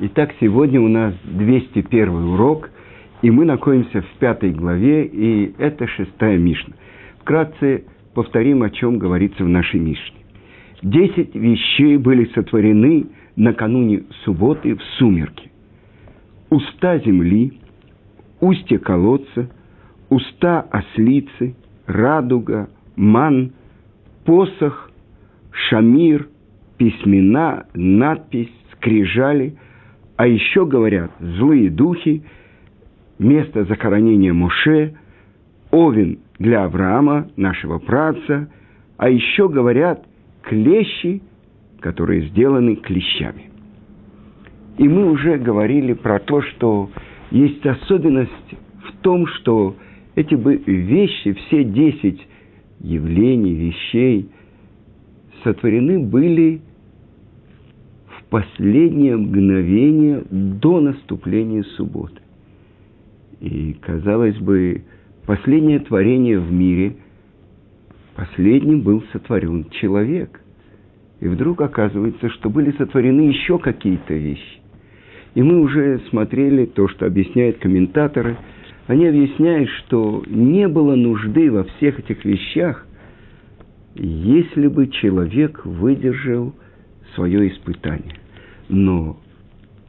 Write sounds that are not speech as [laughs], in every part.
Итак, сегодня у нас 201 урок, и мы находимся в пятой главе, и это шестая Мишна. Вкратце повторим, о чем говорится в нашей Мишне. Десять вещей были сотворены накануне субботы в сумерки. Уста земли, устье колодца, уста ослицы, радуга, ман, посох, шамир, письмена, надпись, скрижали, а еще говорят злые духи, место захоронения Моше, овен для Авраама, нашего праца, а еще говорят клещи, которые сделаны клещами. И мы уже говорили про то, что есть особенность в том, что эти вещи, все десять явлений, вещей, сотворены были последнее мгновение до наступления субботы. И, казалось бы, последнее творение в мире, последним был сотворен человек. И вдруг оказывается, что были сотворены еще какие-то вещи. И мы уже смотрели то, что объясняют комментаторы. Они объясняют, что не было нужды во всех этих вещах, если бы человек выдержал свое испытание. Но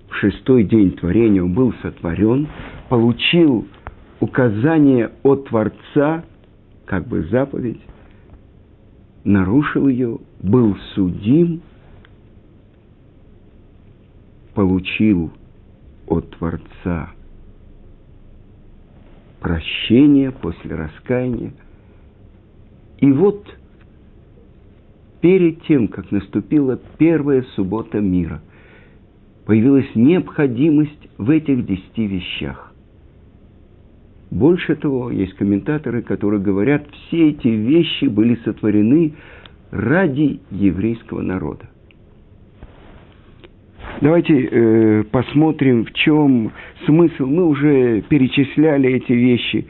в шестой день творения он был сотворен, получил указание от Творца, как бы заповедь, нарушил ее, был судим, получил от Творца прощение после раскаяния. И вот перед тем, как наступила первая суббота мира, появилась необходимость в этих десяти вещах. Больше того, есть комментаторы, которые говорят, все эти вещи были сотворены ради еврейского народа. Давайте э, посмотрим, в чем смысл. Мы уже перечисляли эти вещи.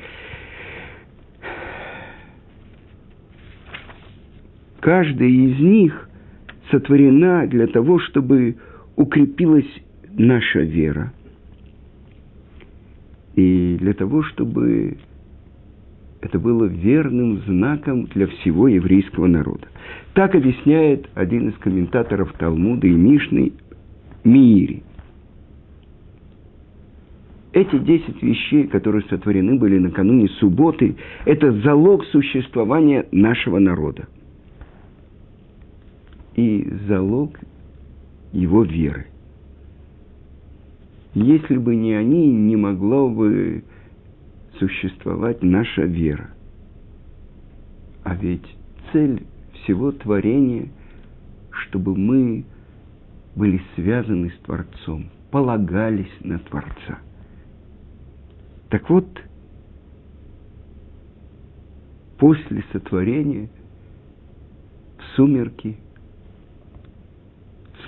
Каждая из них сотворена для того, чтобы укрепилась наша вера – и для того, чтобы это было верным знаком для всего еврейского народа. Так объясняет один из комментаторов Талмуда и Мишны Миири. Эти десять вещей, которые сотворены были накануне субботы, это залог существования нашего народа. И залог его веры – если бы не они, не могло бы существовать наша вера. А ведь цель всего творения, чтобы мы были связаны с Творцом, полагались на Творца. Так вот, после сотворения в сумерки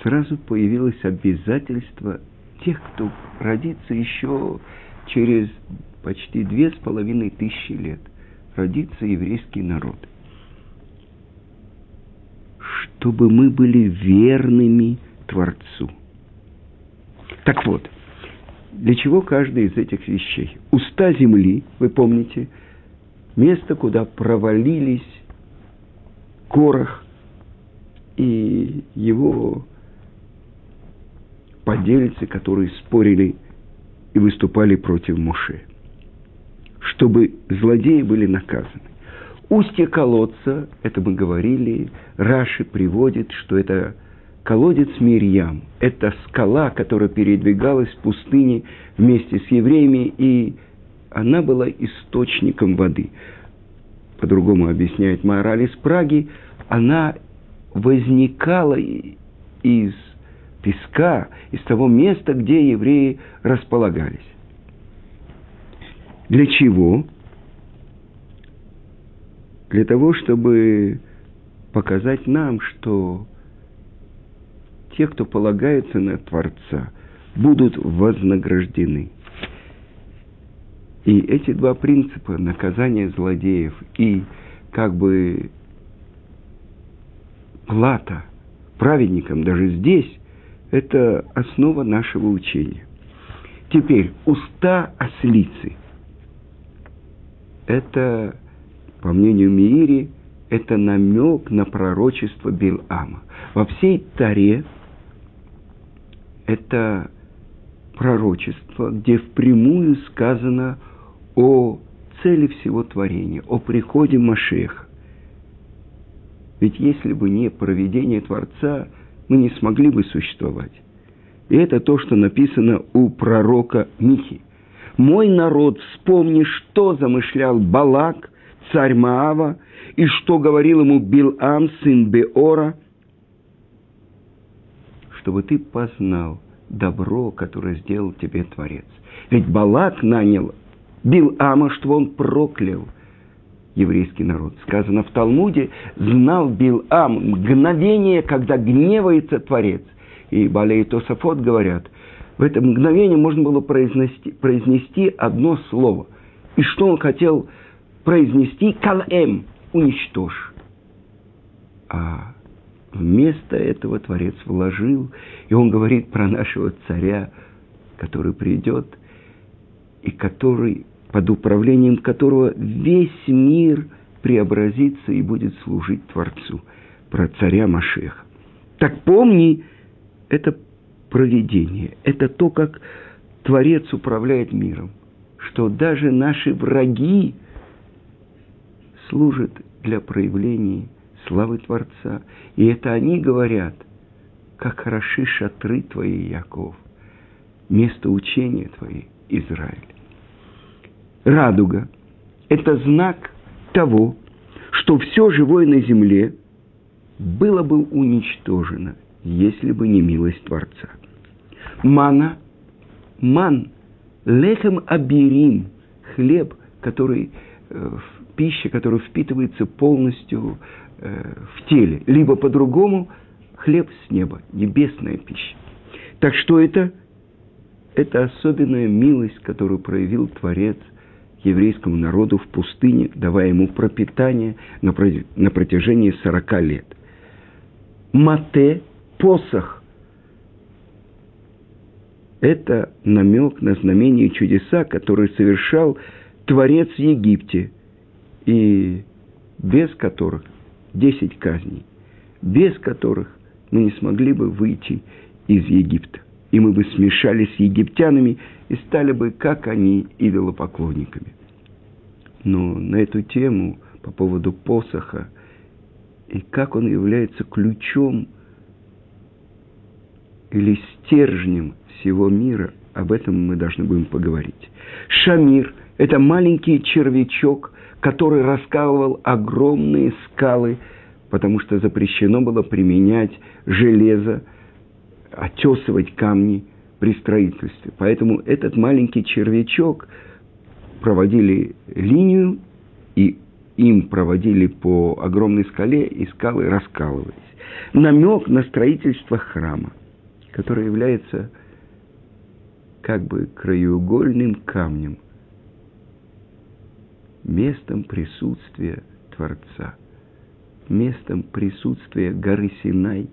сразу появилось обязательство тех, кто родится еще через почти две с половиной тысячи лет, родится еврейский народ. Чтобы мы были верными Творцу. Так вот, для чего каждая из этих вещей? Уста земли, вы помните, место, куда провалились Корах и его подельцы, которые спорили и выступали против Муше. Чтобы злодеи были наказаны. Устье колодца, это мы говорили, Раши приводит, что это колодец Мирьям. Это скала, которая передвигалась в пустыне вместе с евреями, и она была источником воды. По-другому объясняет мораль из Праги, она возникала из песка, из того места, где евреи располагались. Для чего? Для того, чтобы показать нам, что те, кто полагается на Творца, будут вознаграждены. И эти два принципа, наказание злодеев и как бы плата праведникам даже здесь, Это основа нашего учения. Теперь, уста ослицы. Это, по мнению Миири, это намек на пророчество Билама. Во всей Таре это пророчество, где впрямую сказано о цели всего творения, о приходе Машеха. Ведь если бы не проведение Творца, мы не смогли бы существовать. И это то, что написано у пророка Михи. «Мой народ, вспомни, что замышлял Балак, царь Маава, и что говорил ему Билам, сын Беора, чтобы ты познал добро, которое сделал тебе Творец. Ведь Балак нанял Билама, чтобы он проклял еврейский народ. Сказано в Талмуде, знал Билам мгновение, когда гневается Творец. И Балей Тософот говорят, в это мгновение можно было произнести, произнести одно слово. И что он хотел произнести? Калэм, уничтожь. А вместо этого Творец вложил, и он говорит про нашего царя, который придет, и который, под управлением которого весь мир преобразится и будет служить Творцу, про царя Машеха. Так помни, это проведение, это то, как Творец управляет миром, что даже наши враги служат для проявления славы Творца. И это они говорят, как хороши шатры твои, Яков, место учения твои, Израиль. Радуга – это знак того, что все живое на земле было бы уничтожено, если бы не милость Творца. Мана, ман, лехем абирим, хлеб, который э, пища, которая впитывается полностью э, в теле, либо по-другому хлеб с неба, небесная пища. Так что это? Это особенная милость, которую проявил Творец еврейскому народу в пустыне, давая ему пропитание на, на протяжении 40 лет. Мате, посох, это намек на знамение чудеса, которые совершал Творец в Египте – и без которых, десять казней, без которых мы не смогли бы выйти из Египта. И мы бы смешались с египтянами и стали бы, как они, идолопоклонниками. Но на эту тему по поводу посоха и как он является ключом или стержнем всего мира, об этом мы должны будем поговорить. Шамир – это маленький червячок, который раскалывал огромные скалы, потому что запрещено было применять железо, отесывать камни при строительстве. Поэтому этот маленький червячок проводили линию, и им проводили по огромной скале, и скалы раскалывались. Намек на строительство храма, который является как бы краеугольным камнем – местом присутствия Творца, местом присутствия горы Синай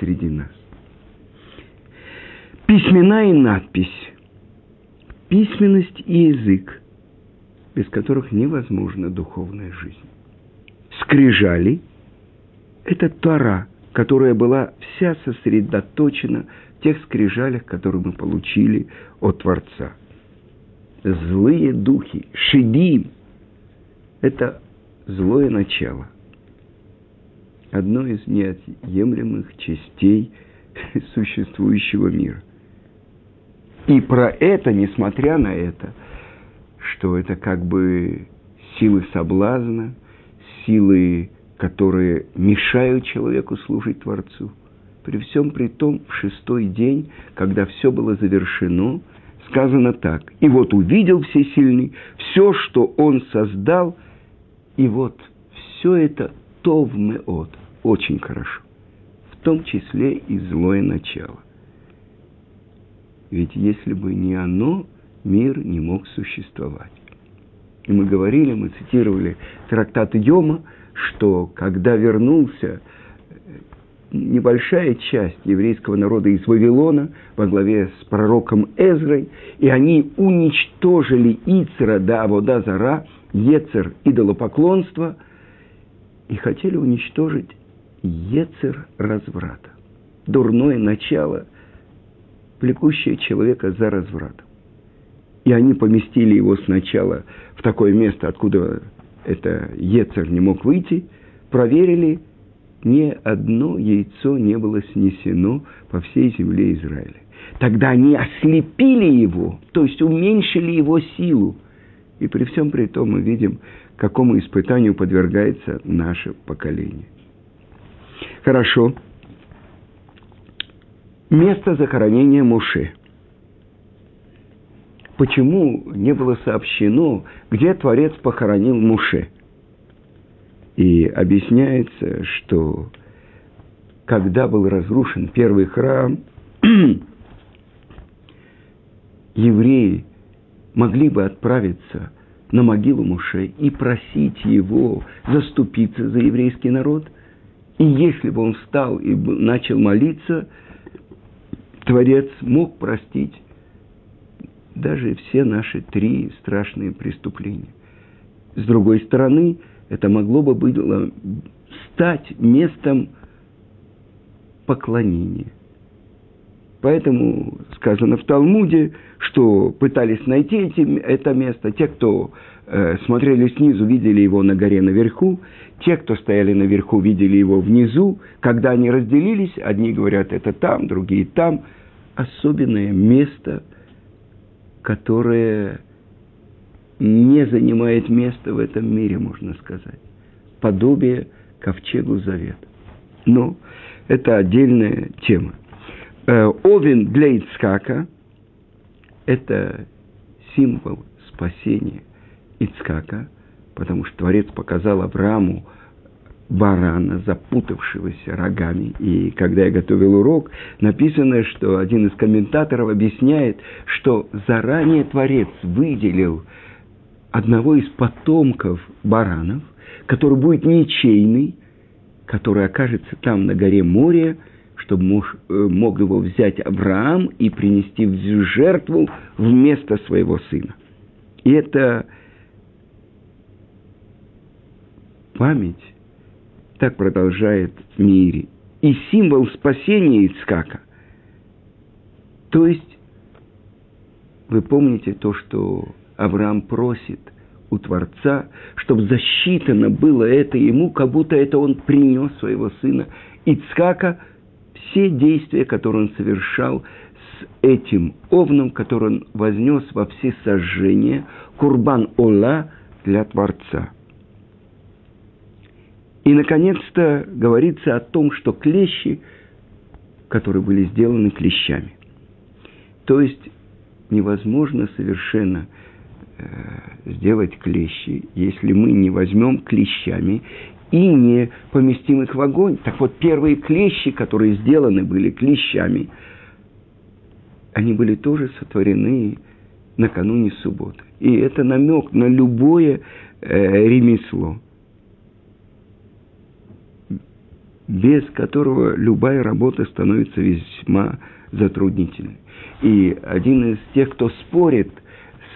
среди нас. Письмена и надпись, письменность и язык, без которых невозможна духовная жизнь. Скрижали – это Тора, которая была вся сосредоточена в тех скрижалях, которые мы получили от Творца – злые духи, шедим, это злое начало. Одно из неотъемлемых частей [laughs] существующего мира. И про это, несмотря на это, что это как бы силы соблазна, силы, которые мешают человеку служить Творцу. При всем при том, в шестой день, когда все было завершено – сказано так. И вот увидел всесильный все, что он создал, и вот все это тов меот, очень хорошо. В том числе и злое начало. Ведь если бы не оно, мир не мог существовать. И мы говорили, мы цитировали трактат Йома, что когда вернулся небольшая часть еврейского народа из Вавилона во главе с пророком Эзрой, и они уничтожили Ицера да Авода Зара, Ецер идолопоклонство, и хотели уничтожить Ецер разврата, дурное начало, влекущее человека за развратом. И они поместили его сначала в такое место, откуда это Ецер не мог выйти, проверили – ни одно яйцо не было снесено по всей земле Израиля. Тогда они ослепили его, то есть уменьшили его силу. И при всем при том мы видим, какому испытанию подвергается наше поколение. Хорошо. Место захоронения Муше. Почему не было сообщено, где Творец похоронил Муше – и объясняется, что когда был разрушен первый храм, [clears throat] евреи могли бы отправиться на могилу Муше и просить его заступиться за еврейский народ. И если бы он встал и начал молиться, Творец мог простить даже все наши три страшные преступления. С другой стороны, это могло бы было стать местом поклонения. Поэтому сказано в Талмуде, что пытались найти эти, это место. Те, кто смотрели снизу, видели его на горе наверху. Те, кто стояли наверху, видели его внизу. Когда они разделились, одни говорят, это там, другие там. Особенное место, которое не занимает места в этом мире, можно сказать. Подобие ковчегу завета. Но это отдельная тема. Э, овен для Ицкака – это символ спасения Ицкака, потому что Творец показал Аврааму барана, запутавшегося рогами. И когда я готовил урок, написано, что один из комментаторов объясняет, что заранее Творец выделил – одного из потомков баранов, который будет ничейный, который окажется там на горе Море, чтобы э, мог его взять Авраам и принести в жертву вместо своего сына. И это память так продолжает в мире. И символ спасения Ицкака. То есть, вы помните то, что Авраам просит у Творца, чтобы засчитано было это ему, как будто это он принес своего сына Ицкака, все действия, которые он совершал с этим овном, который он вознес во все сожжения, Курбан Ола для Творца. И, наконец-то, говорится о том, что клещи, которые были сделаны клещами. То есть невозможно совершенно – Э, сделать клещи, если мы не возьмем клещами и не поместим их в огонь. Так вот, первые клещи, которые сделаны были клещами, они были тоже сотворены накануне субботы. И это намек на любое э, ремесло, без которого любая работа становится весьма затруднительной. И один из тех, кто спорит –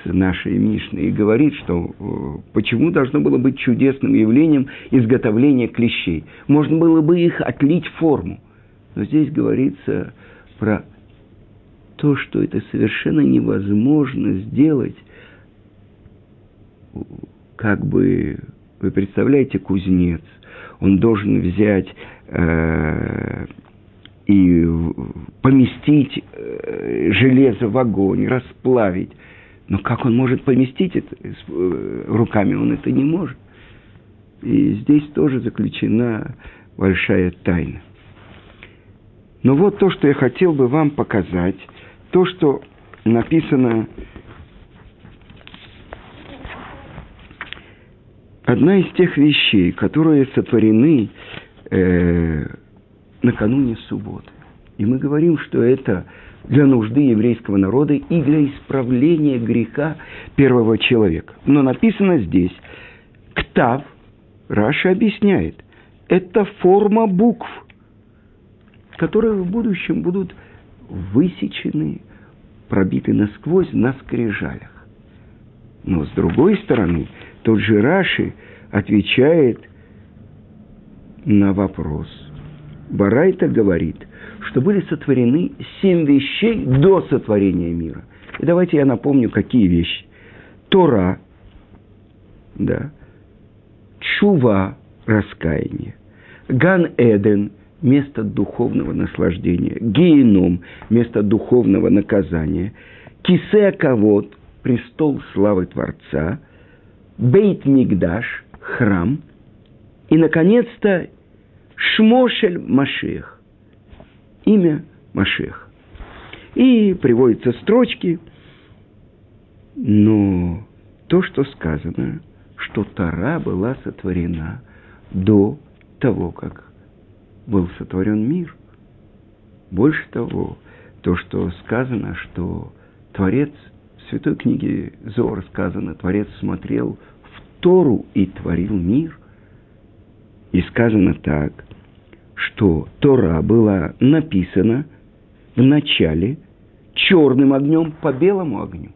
нашей Мишны и говорит, что э, почему должно было быть чудесным явлением изготовления клещей. Можно было бы их отлить форму. Но здесь говорится про то, что это совершенно невозможно сделать. Как бы, вы представляете, кузнец, он должен взять э, и поместить э, железо в огонь, расплавить. Но как он может поместить это э, руками? Он это не может. И здесь тоже заключена большая тайна. Но вот то, что я хотел бы вам показать, то, что написано одна из тех вещей, которые сотворены э, накануне субботы. И мы говорим, что это для нужды еврейского народа и для исправления греха первого человека. Но написано здесь, ктав, Раша объясняет, это форма букв. которые в будущем будут высечены, пробиты насквозь на скрижалях. Но с другой стороны, тот же Раши отвечает на вопрос. Барайта говорит, что были сотворены семь вещей до сотворения мира. И давайте я напомню, какие вещи. Тора, да, Чува, раскаяние, Ган-Эден, место духовного наслаждения, Геном, место духовного наказания, Кисе-Кавод, престол славы Творца, Бейт Мигдаш, храм, и, наконец-то, Шмошель Машех, имя Машех. И приводятся строчки, но то, что сказано, что Тара была сотворена до того, как был сотворен мир. Больше того, то, что сказано, что Творец, в Святой книге Зор сказано, Творец смотрел в Тору и творил мир. И сказано так, что Тора была написана в начале черным огнем по белому огню.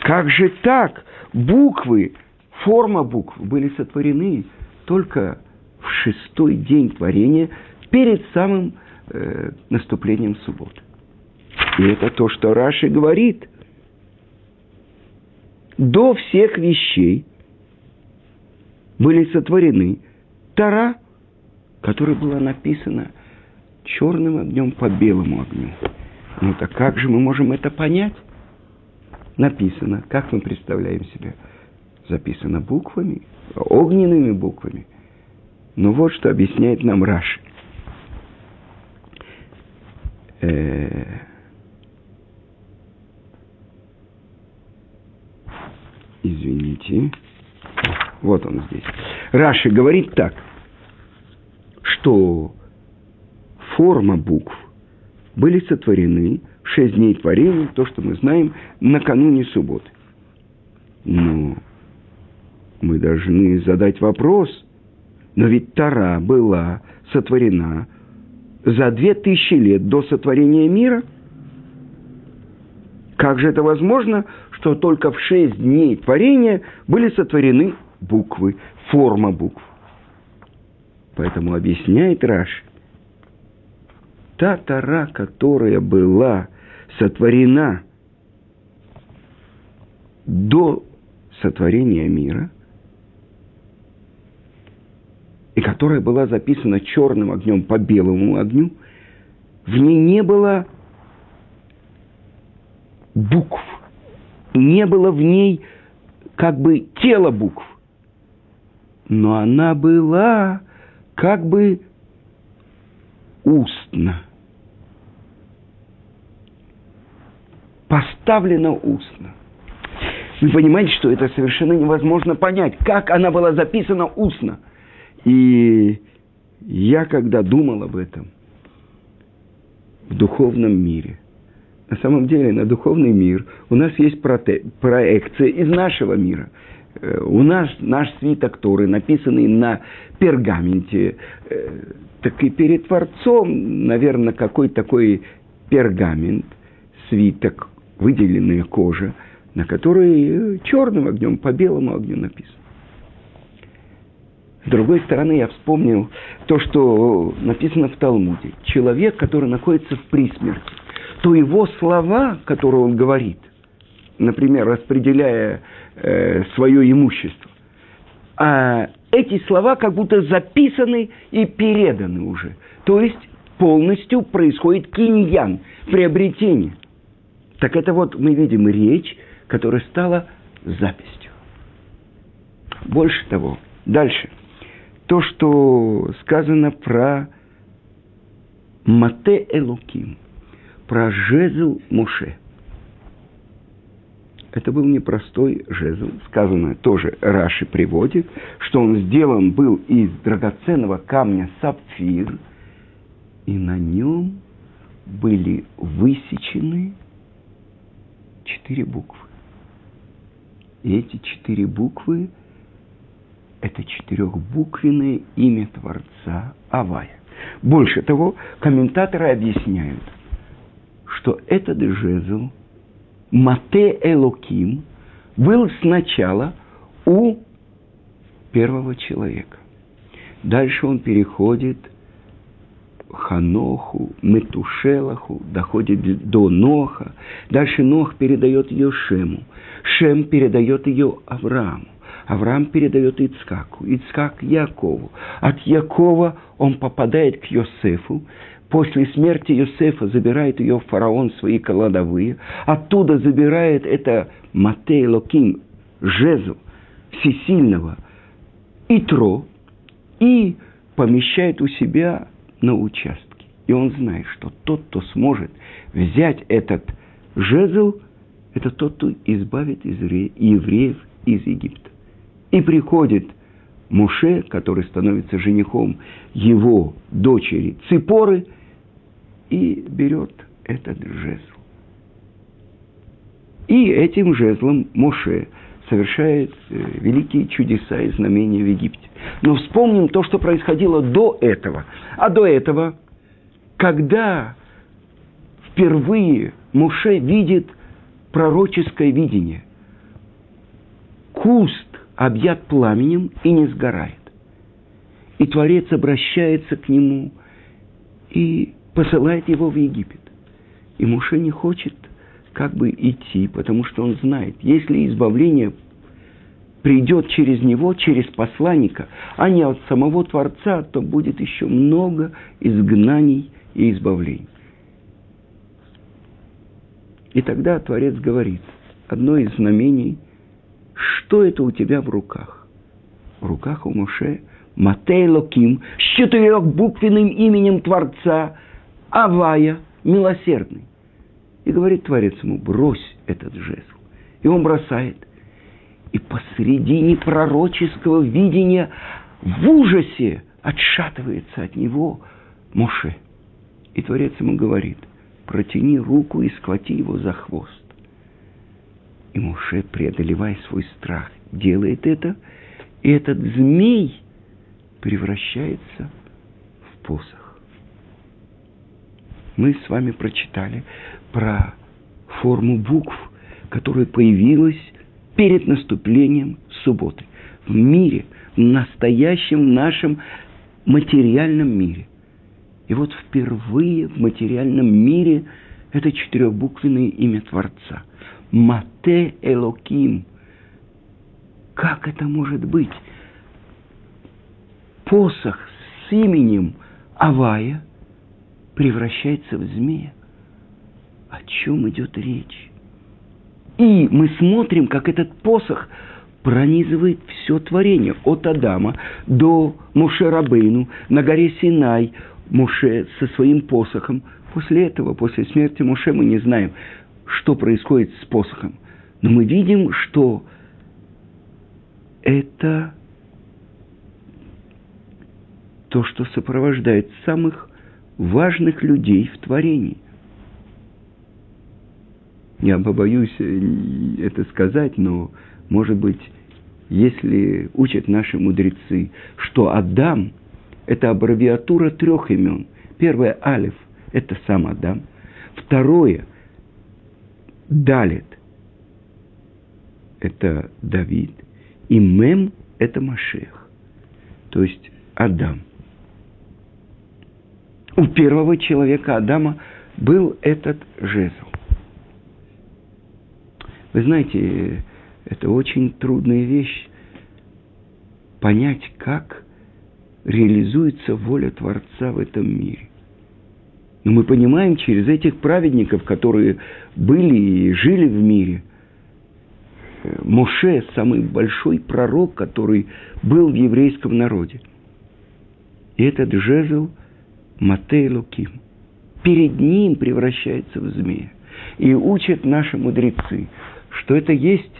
Как же так? Буквы, форма букв были сотворены только в шестой день творения перед самым э, наступлением субботы. И это то, что Раши говорит. До всех вещей были сотворены Тара, которая была написана черным огнем по белому огню. Ну так как же мы можем это понять? Написано, как мы представляем себе? Записано буквами, огненными буквами. Но вот что объясняет нам Раши. Э, извините. Вот он здесь. Раши говорит так, что форма букв были сотворены в шесть дней творения, то, что мы знаем, накануне субботы. Но мы должны задать вопрос, но ведь Тара была сотворена за две тысячи лет до сотворения мира. Как же это возможно, что только в шесть дней творения были сотворены буквы, форма букв? Поэтому объясняет Раш, та Тара, которая была сотворена до сотворения мира – и которая была записана черным огнем по белому огню, в ней не было букв, не было в ней как бы тела букв, но она была как бы устно. Поставлена устно. Вы понимаете, что это совершенно невозможно понять, как она была записана устно – и я, когда думал об этом в духовном мире, на самом деле на духовный мир у нас есть проекция из нашего мира. Э, у нас наш свиток Торы, написанный на пергаменте, э, так и перед Творцом, наверное, какой такой пергамент, свиток, выделенная кожа, на которой э, черным огнем, по белому огню написано. С другой стороны, я вспомнил то, что написано в Талмуде. Человек, который находится в присмерти, то его слова, которые он говорит, например, распределяя э, свое имущество, а эти слова как будто записаны и переданы уже. То есть полностью происходит киньян, приобретение. Так это вот мы видим речь, которая стала записью. Больше того, дальше – то, что сказано про Мате Элуким, про жезл Муше. Это был непростой жезл. Сказано тоже Раши приводит, что он сделан был из драгоценного камня сапфир, и на нем были высечены четыре буквы. И эти четыре буквы – это четырехбуквенное имя Творца Авая. Больше того, комментаторы объясняют, что этот жезл Мате Элоким был сначала у первого человека. Дальше он переходит Ханоху, Метушелаху, доходит до Ноха. Дальше Нох передает ее Шему. Шем передает ее Аврааму. Авраам передает Ицкаку, Ицкак Якову. От Якова он попадает к Йосефу. После смерти Йосефа забирает ее фараон свои кладовые. Оттуда забирает это Матей Локим, жезл всесильного, Итро, и помещает у себя на участке. И он знает, что тот, кто сможет взять этот жезл, это тот, кто избавит евреев из Египта. И приходит Муше, который становится женихом его дочери Ципоры, и берет этот жезл. И этим жезлом Моше совершает э, великие чудеса и знамения в Египте. Но вспомним то, что происходило до этого. А до этого, когда впервые Муше видит пророческое видение, куст объят пламенем и не сгорает. И Творец обращается к нему и посылает его в Египет. И Муше не хочет как бы идти, потому что он знает, если избавление придет через него, через посланника, а не от самого Творца, то будет еще много изгнаний и избавлений. И тогда Творец говорит, одно из знамений, что это у тебя в руках? В руках у Моше Матей Локим с четырехбуквенным именем Творца Авая, милосердный. И говорит Творец ему, брось этот жезл. И он бросает – и посредине пророческого видения в ужасе отшатывается от него Моше. И Творец ему говорит, протяни руку и схвати его за хвост. И Моше, преодолевая свой страх, делает это, и этот змей превращается в посох. Мы с вами прочитали про форму букв, которая появилась перед наступлением субботы. В мире, в настоящем нашем материальном мире. И вот впервые в материальном мире это четырехбуквенное имя Творца. Мате Элоким. Как это может быть? Посох с именем Авая превращается в змея. О чем идет речь? И мы смотрим, как этот посох пронизывает все творение, от Адама до Муше Рабейну, на горе Синай, Муше со своим посохом. После этого, после смерти Муше, мы не знаем, что происходит с посохом. Но мы видим, что это то, что сопровождает самых важных людей в творении – я побоюсь э, это сказать, но, может быть, если учат наши мудрецы, что Адам – это аббревиатура трех имен. Первое – Алиф – это сам Адам. Второе – Далит – это Давид. И Мем – это Машех. То есть Адам. У первого человека Адама был этот жезл. Вы знаете, это очень трудная вещь понять, как реализуется воля Творца в этом мире. Но мы понимаем через этих праведников, которые были и жили в мире, Моше – самый большой пророк, который был в еврейском народе. И этот жезл Матей Луким перед ним превращается в змея. И учат наши мудрецы – что это есть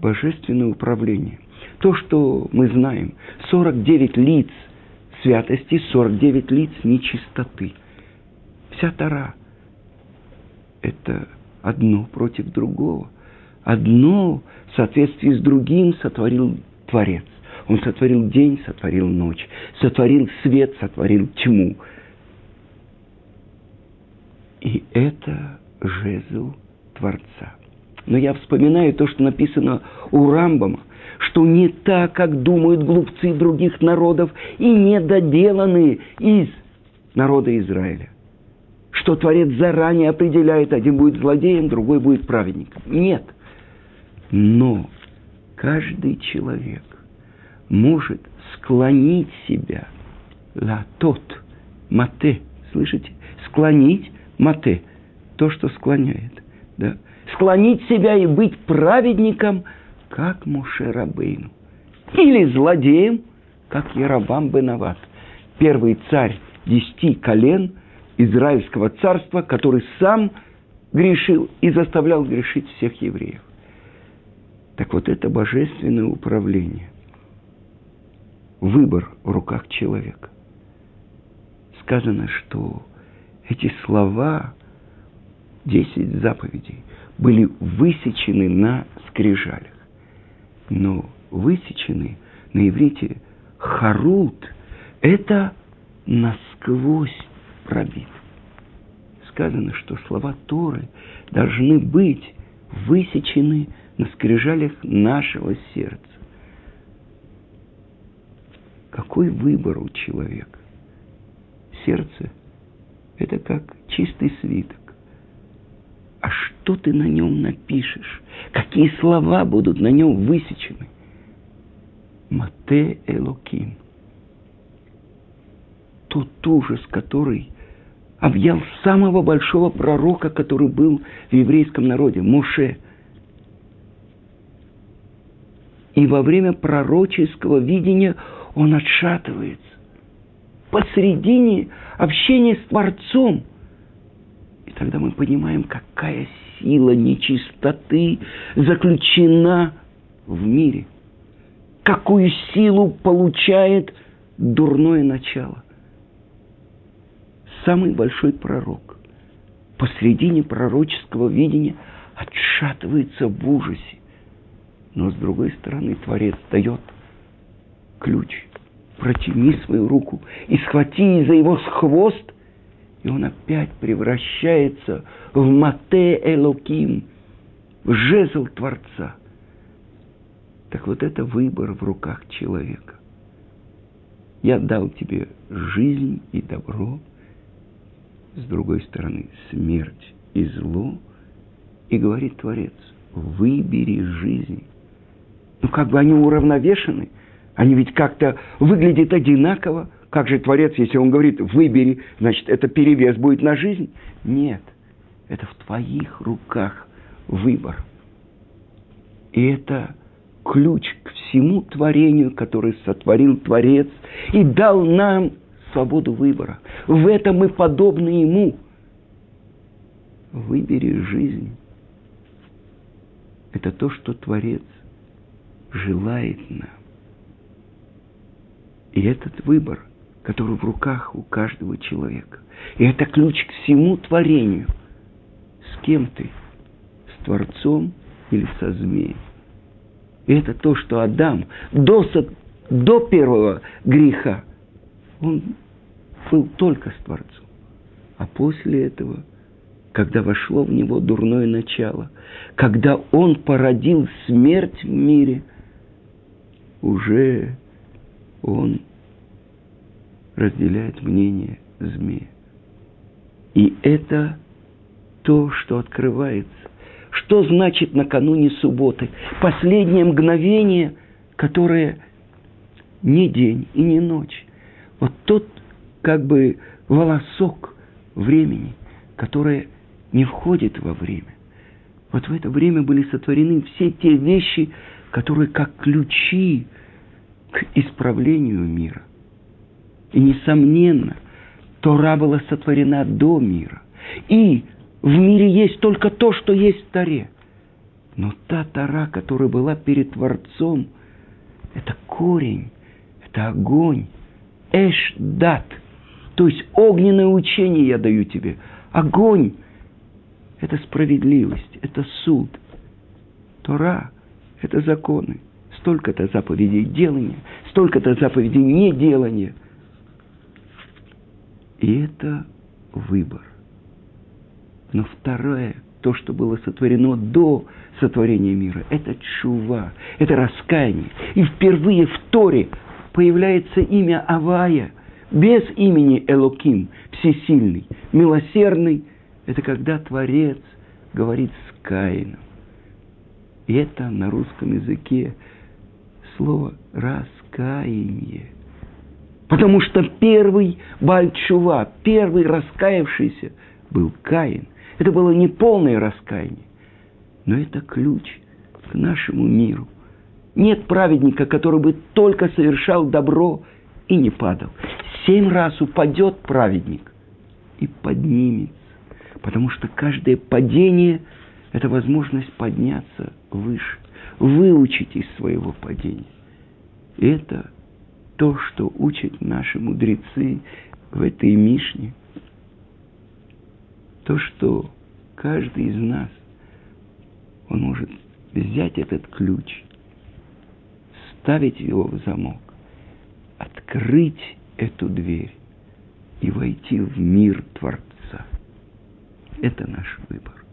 божественное управление. То, что мы знаем, 49 лиц святости, 49 лиц нечистоты. Вся Тара – это одно против другого. Одно в соответствии с другим сотворил Творец. Он сотворил день, сотворил ночь, сотворил свет, сотворил тьму. И это жезл Творца. Но я вспоминаю то, что написано у Рамбама, что не так, как думают глупцы других народов и недоделанные из народа Израиля. Что Творец заранее определяет, один будет злодеем, другой будет праведником. Нет. Но каждый человек может склонить себя ла тот, мате, слышите? Склонить мате, то, что склоняет. Да? Склонить себя и быть праведником, как Муше Рабейну. Или злодеем, как Яровам Бенават. Первый царь десяти колен Израильского царства, который сам грешил и заставлял грешить всех евреев. Так вот это божественное управление. Выбор в руках человека. Сказано, что эти слова, десять заповедей, были высечены на скрижалях. Но высечены на иврите харут – это насквозь пробит. Сказано, что слова Торы должны быть высечены на скрижалях нашего сердца. Какой выбор у человека? Сердце – это как чистый свиток. А что ты на нем напишешь? Какие слова будут на нем высечены? Мате Элоким. Тот ужас, который объял самого большого пророка, который был в еврейском народе, Моше. И во время пророческого видения он отшатывается. Посредине общения с Творцом. И тогда мы понимаем, какая сила нечистоты заключена в мире. Какую силу получает дурное начало. Самый большой пророк посредине пророческого видения отшатывается в ужасе. Но с другой стороны, Творец дает ключ. Протяни свою руку и схвати за его хвост, и он опять превращается в Мате Элоким, в жезл Творца. Так вот это выбор в руках человека. Я дал тебе жизнь и добро, с другой стороны смерть и зло, и говорит Творец, выбери жизнь ну как бы они уравновешены, они ведь как-то выглядят одинаково. Как же Творец, если он говорит, выбери, значит, это перевес будет на жизнь? Нет, это в твоих руках выбор. И это ключ к всему творению, которое сотворил Творец и дал нам свободу выбора. В этом мы подобны Ему. Выбери жизнь. Это то, что Творец желает нам. И этот выбор, который в руках у каждого человека. И это ключ к всему творению. С кем ты? С Творцом или со змеем? И это то, что Адам до, до первого греха, он был только с Творцом. А после этого, когда вошло в него дурное начало, когда он породил смерть в мире – уже он разделяет мнение змея. И это то, что открывается. Что значит накануне субботы? Последнее мгновение, которое не день и не ночь. Вот тот как бы волосок времени, которое не входит во время. Вот в это время были сотворены все те вещи, которые как ключи к исправлению мира. И, несомненно, Тора была сотворена до мира. И в мире есть только то, что есть в Торе. Но та Тора, которая была перед Творцом, это корень, это огонь, эш дат, то есть огненное учение я даю тебе. Огонь – это справедливость, это суд. Тора – это законы. Столько-то заповедей делания, столько-то заповедей неделания. И это выбор. Но второе, то, что было сотворено до сотворения мира, это чува, это раскаяние. И впервые в Торе появляется имя Авая, без имени Элоким, всесильный, милосердный. Это когда Творец говорит с Каином. И это на русском языке слово раскаяние. Потому что первый Бальчува, первый раскаявшийся был Каин. Это было не полное раскаяние, но это ключ к нашему миру. Нет праведника, который бы только совершал добро и не падал. Семь раз упадет праведник и поднимется. Потому что каждое падение – это возможность подняться выше, выучить из своего падения. Это то, что учат наши мудрецы в этой Мишне. То, что каждый из нас, он может взять этот ключ, ставить его в замок, открыть эту дверь и войти в мир Творца. Это наш выбор.